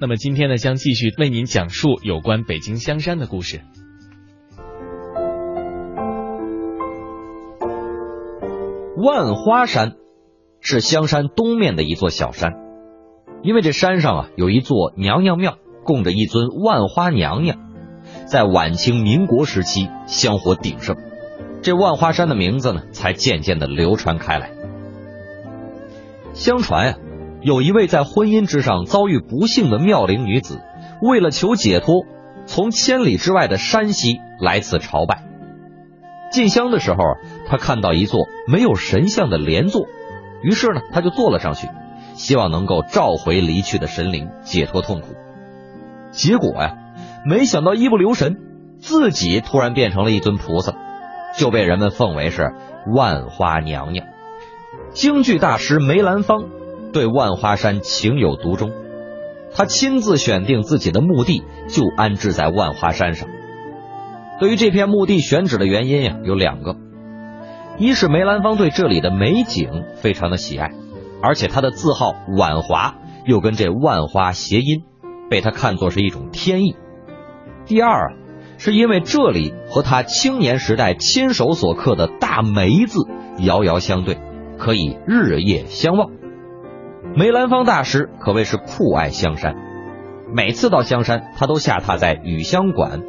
那么今天呢，将继续为您讲述有关北京香山的故事。万花山是香山东面的一座小山，因为这山上啊有一座娘娘庙，供着一尊万花娘娘，在晚清民国时期香火鼎盛，这万花山的名字呢才渐渐的流传开来。相传呀，有一位在婚姻之上遭遇不幸的妙龄女子，为了求解脱，从千里之外的山西来此朝拜。进香的时候，她看到一座没有神像的莲座，于是呢，她就坐了上去，希望能够召回离去的神灵，解脱痛苦。结果呀，没想到一不留神，自己突然变成了一尊菩萨，就被人们奉为是万花娘娘。京剧大师梅兰芳对万花山情有独钟，他亲自选定自己的墓地，就安置在万花山上。对于这片墓地选址的原因呀，有两个：一是梅兰芳对这里的美景非常的喜爱，而且他的字号婉华又跟这万花谐音，被他看作是一种天意；第二，是因为这里和他青年时代亲手所刻的大梅字遥遥相对，可以日夜相望。梅兰芳大师可谓是酷爱香山，每次到香山，他都下榻在雨香馆。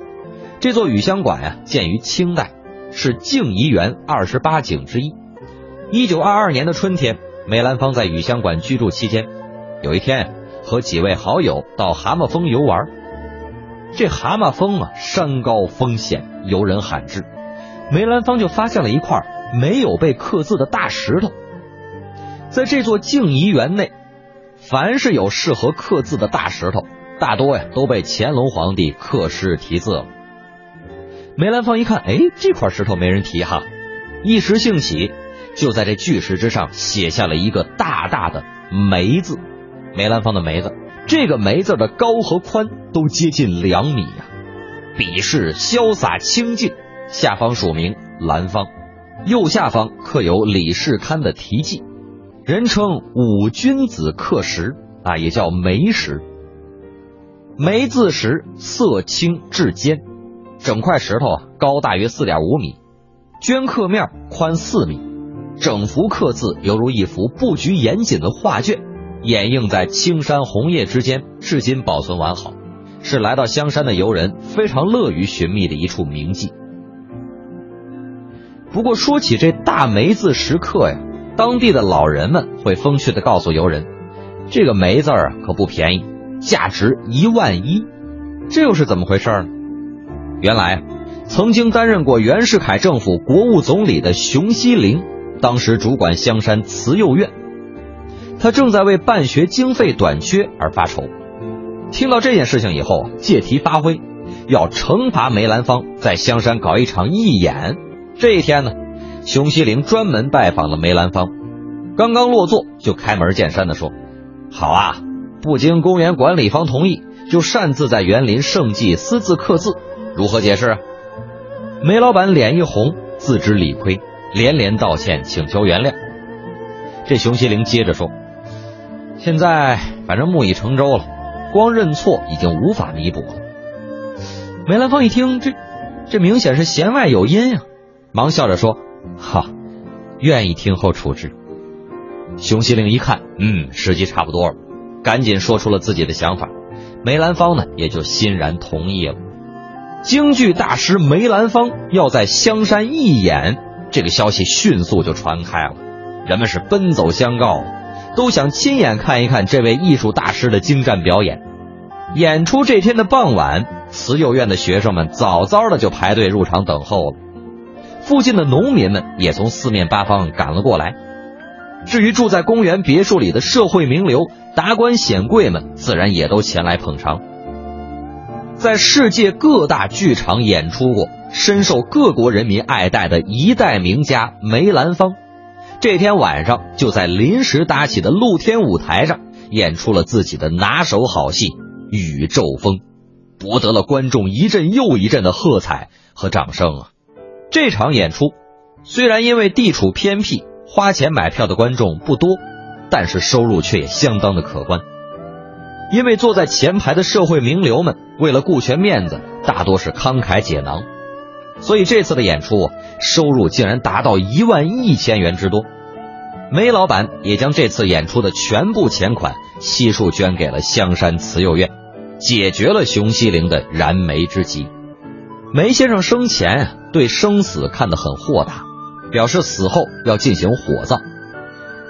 这座雨香馆呀，建于清代，是静怡园二十八景之一。一九二二年的春天，梅兰芳在雨香馆居住期间，有一天和几位好友到蛤蟆峰游玩。这蛤蟆峰啊，山高风险，游人罕至。梅兰芳就发现了一块没有被刻字的大石头。在这座静怡园内，凡是有适合刻字的大石头，大多呀都被乾隆皇帝刻诗题字了。梅兰芳一看，哎，这块石头没人提哈，一时兴起，就在这巨石之上写下了一个大大的“梅”字。梅兰芳的“梅”字，这个“梅”字的高和宽都接近两米呀，笔势潇洒清静。下方署名兰芳，右下方刻有李世堪的题记，人称五君子刻石啊，也叫梅石。梅字石色青质坚。整块石头，高大约四点五米，镌刻面宽四米，整幅刻字犹如一幅布局严谨的画卷，掩映在青山红叶之间，至今保存完好，是来到香山的游人非常乐于寻觅的一处名迹。不过说起这大梅字石刻呀，当地的老人们会风趣的告诉游人，这个梅字啊可不便宜，价值一万一，这又是怎么回事呢？原来，曾经担任过袁世凯政府国务总理的熊希龄，当时主管香山慈幼院，他正在为办学经费短缺而发愁。听到这件事情以后，借题发挥，要惩罚梅兰芳在香山搞一场义演。这一天呢，熊希龄专门拜访了梅兰芳，刚刚落座就开门见山的说：“好啊，不经公园管理方同意，就擅自在园林圣迹私自刻字。”如何解释？梅老板脸一红，自知理亏，连连道歉，请求原谅。这熊希龄接着说：“现在反正木已成舟了，光认错已经无法弥补了。”梅兰芳一听，这这明显是弦外有音呀，忙笑着说：“哈，愿意听候处置。”熊希龄一看，嗯，时机差不多了，赶紧说出了自己的想法。梅兰芳呢，也就欣然同意了。京剧大师梅兰芳要在香山义演，这个消息迅速就传开了，人们是奔走相告，都想亲眼看一看这位艺术大师的精湛表演。演出这天的傍晚，慈幼院的学生们早早的就排队入场等候了，附近的农民们也从四面八方赶了过来。至于住在公园别墅里的社会名流、达官显贵们，自然也都前来捧场。在世界各大剧场演出过、深受各国人民爱戴的一代名家梅兰芳，这天晚上就在临时搭起的露天舞台上演出了自己的拿手好戏《宇宙风》，博得了观众一阵又一阵的喝彩和掌声啊！这场演出虽然因为地处偏僻，花钱买票的观众不多，但是收入却也相当的可观。因为坐在前排的社会名流们为了顾全面子，大多是慷慨解囊，所以这次的演出收入竟然达到一万一千元之多。梅老板也将这次演出的全部钱款悉数捐给了香山慈幼院，解决了熊希龄的燃眉之急。梅先生生前对生死看得很豁达，表示死后要进行火葬。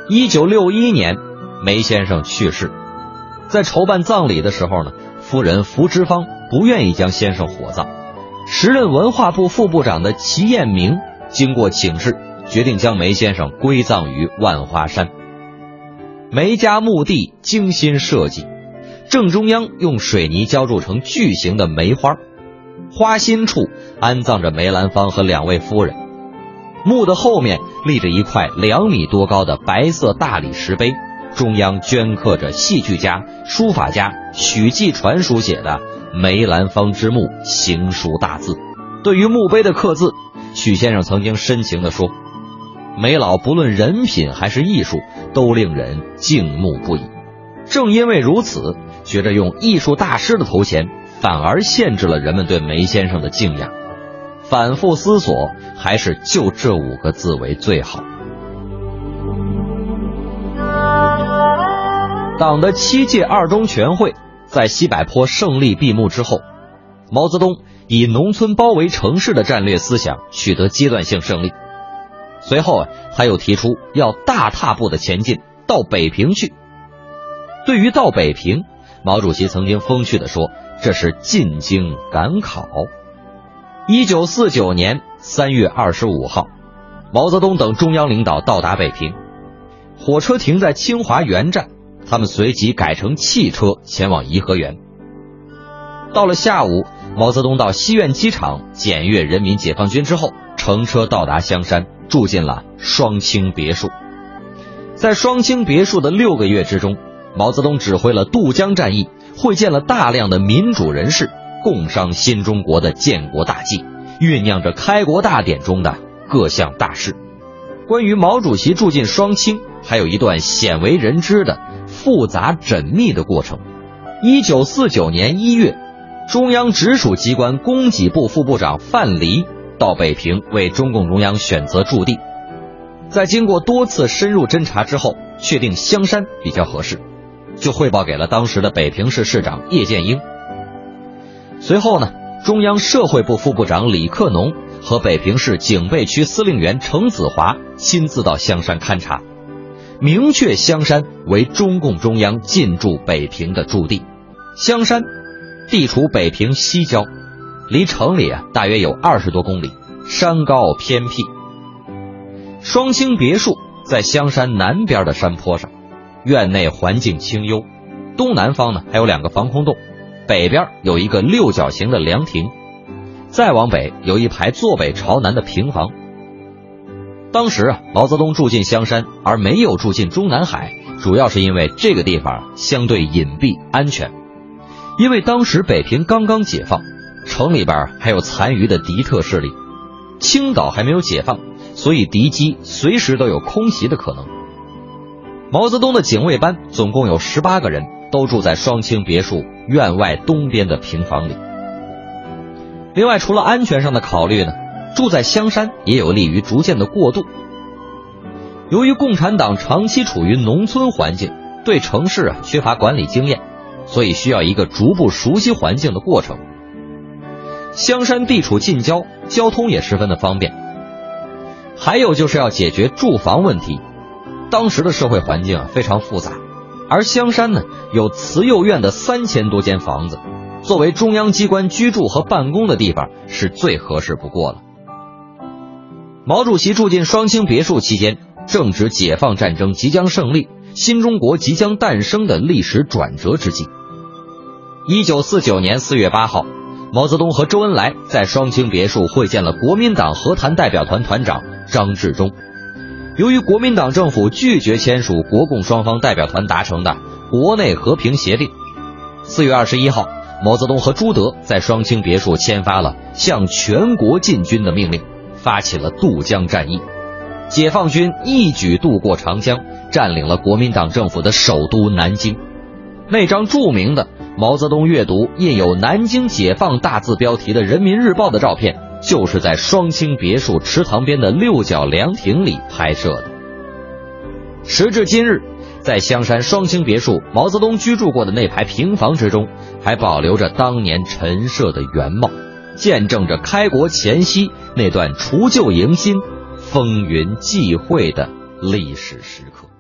一九六一年，梅先生去世。在筹办葬礼的时候呢，夫人福芝芳不愿意将先生火葬。时任文化部副部长的齐彦明经过请示，决定将梅先生归葬于万花山。梅家墓地精心设计，正中央用水泥浇筑成巨型的梅花，花心处安葬着梅兰芳和两位夫人。墓的后面立着一块两米多高的白色大理石碑。中央镌刻着戏剧家、书法家许继传书写的“梅兰芳之墓”行书大字。对于墓碑的刻字，许先生曾经深情地说：“梅老不论人品还是艺术，都令人敬慕不已。正因为如此，学着用艺术大师的头衔，反而限制了人们对梅先生的敬仰。反复思索，还是就这五个字为最好。”党的七届二中全会在西柏坡胜利闭幕之后，毛泽东以农村包围城市的战略思想取得阶段性胜利。随后啊，他又提出要大踏步的前进到北平去。对于到北平，毛主席曾经风趣地说：“这是进京赶考。”一九四九年三月二十五号，毛泽东等中央领导到达北平，火车停在清华园站。他们随即改乘汽车前往颐和园。到了下午，毛泽东到西苑机场检阅人民解放军之后，乘车到达香山，住进了双清别墅。在双清别墅的六个月之中，毛泽东指挥了渡江战役，会见了大量的民主人士，共商新中国的建国大计，酝酿着开国大典中的各项大事。关于毛主席住进双清，还有一段鲜为人知的。复杂缜密的过程。一九四九年一月，中央直属机关供给部副部长范蠡到北平为中共中央选择驻地，在经过多次深入侦查之后，确定香山比较合适，就汇报给了当时的北平市市长叶剑英。随后呢，中央社会部副部长李克农和北平市警备区司令员程子华亲自到香山勘察。明确香山为中共中央进驻北平的驻地。香山地处北平西郊，离城里啊大约有二十多公里，山高偏僻。双清别墅在香山南边的山坡上，院内环境清幽，东南方呢还有两个防空洞，北边有一个六角形的凉亭，再往北有一排坐北朝南的平房。当时啊，毛泽东住进香山，而没有住进中南海，主要是因为这个地方相对隐蔽安全。因为当时北平刚刚解放，城里边还有残余的敌特势力，青岛还没有解放，所以敌机随时都有空袭的可能。毛泽东的警卫班总共有十八个人，都住在双清别墅院外东边的平房里。另外，除了安全上的考虑呢？住在香山也有利于逐渐的过渡。由于共产党长期处于农村环境，对城市啊缺乏管理经验，所以需要一个逐步熟悉环境的过程。香山地处近郊，交通也十分的方便。还有就是要解决住房问题。当时的社会环境啊非常复杂，而香山呢有慈幼院的三千多间房子，作为中央机关居住和办公的地方是最合适不过了。毛主席住进双清别墅期间，正值解放战争即将胜利、新中国即将诞生的历史转折之际。一九四九年四月八号，毛泽东和周恩来在双清别墅会见了国民党和谈代表团团长张治中。由于国民党政府拒绝签署国共双方代表团达成的国内和平协定，四月二十一号，毛泽东和朱德在双清别墅签发了向全国进军的命令。发起了渡江战役，解放军一举渡过长江，占领了国民党政府的首都南京。那张著名的毛泽东阅读印有“南京解放”大字标题的《人民日报》的照片，就是在双清别墅池塘边的六角凉亭里拍摄的。时至今日，在香山双清别墅毛泽东居住过的那排平房之中，还保留着当年陈设的原貌，见证着开国前夕那段除旧迎新、风云际会的历史时刻。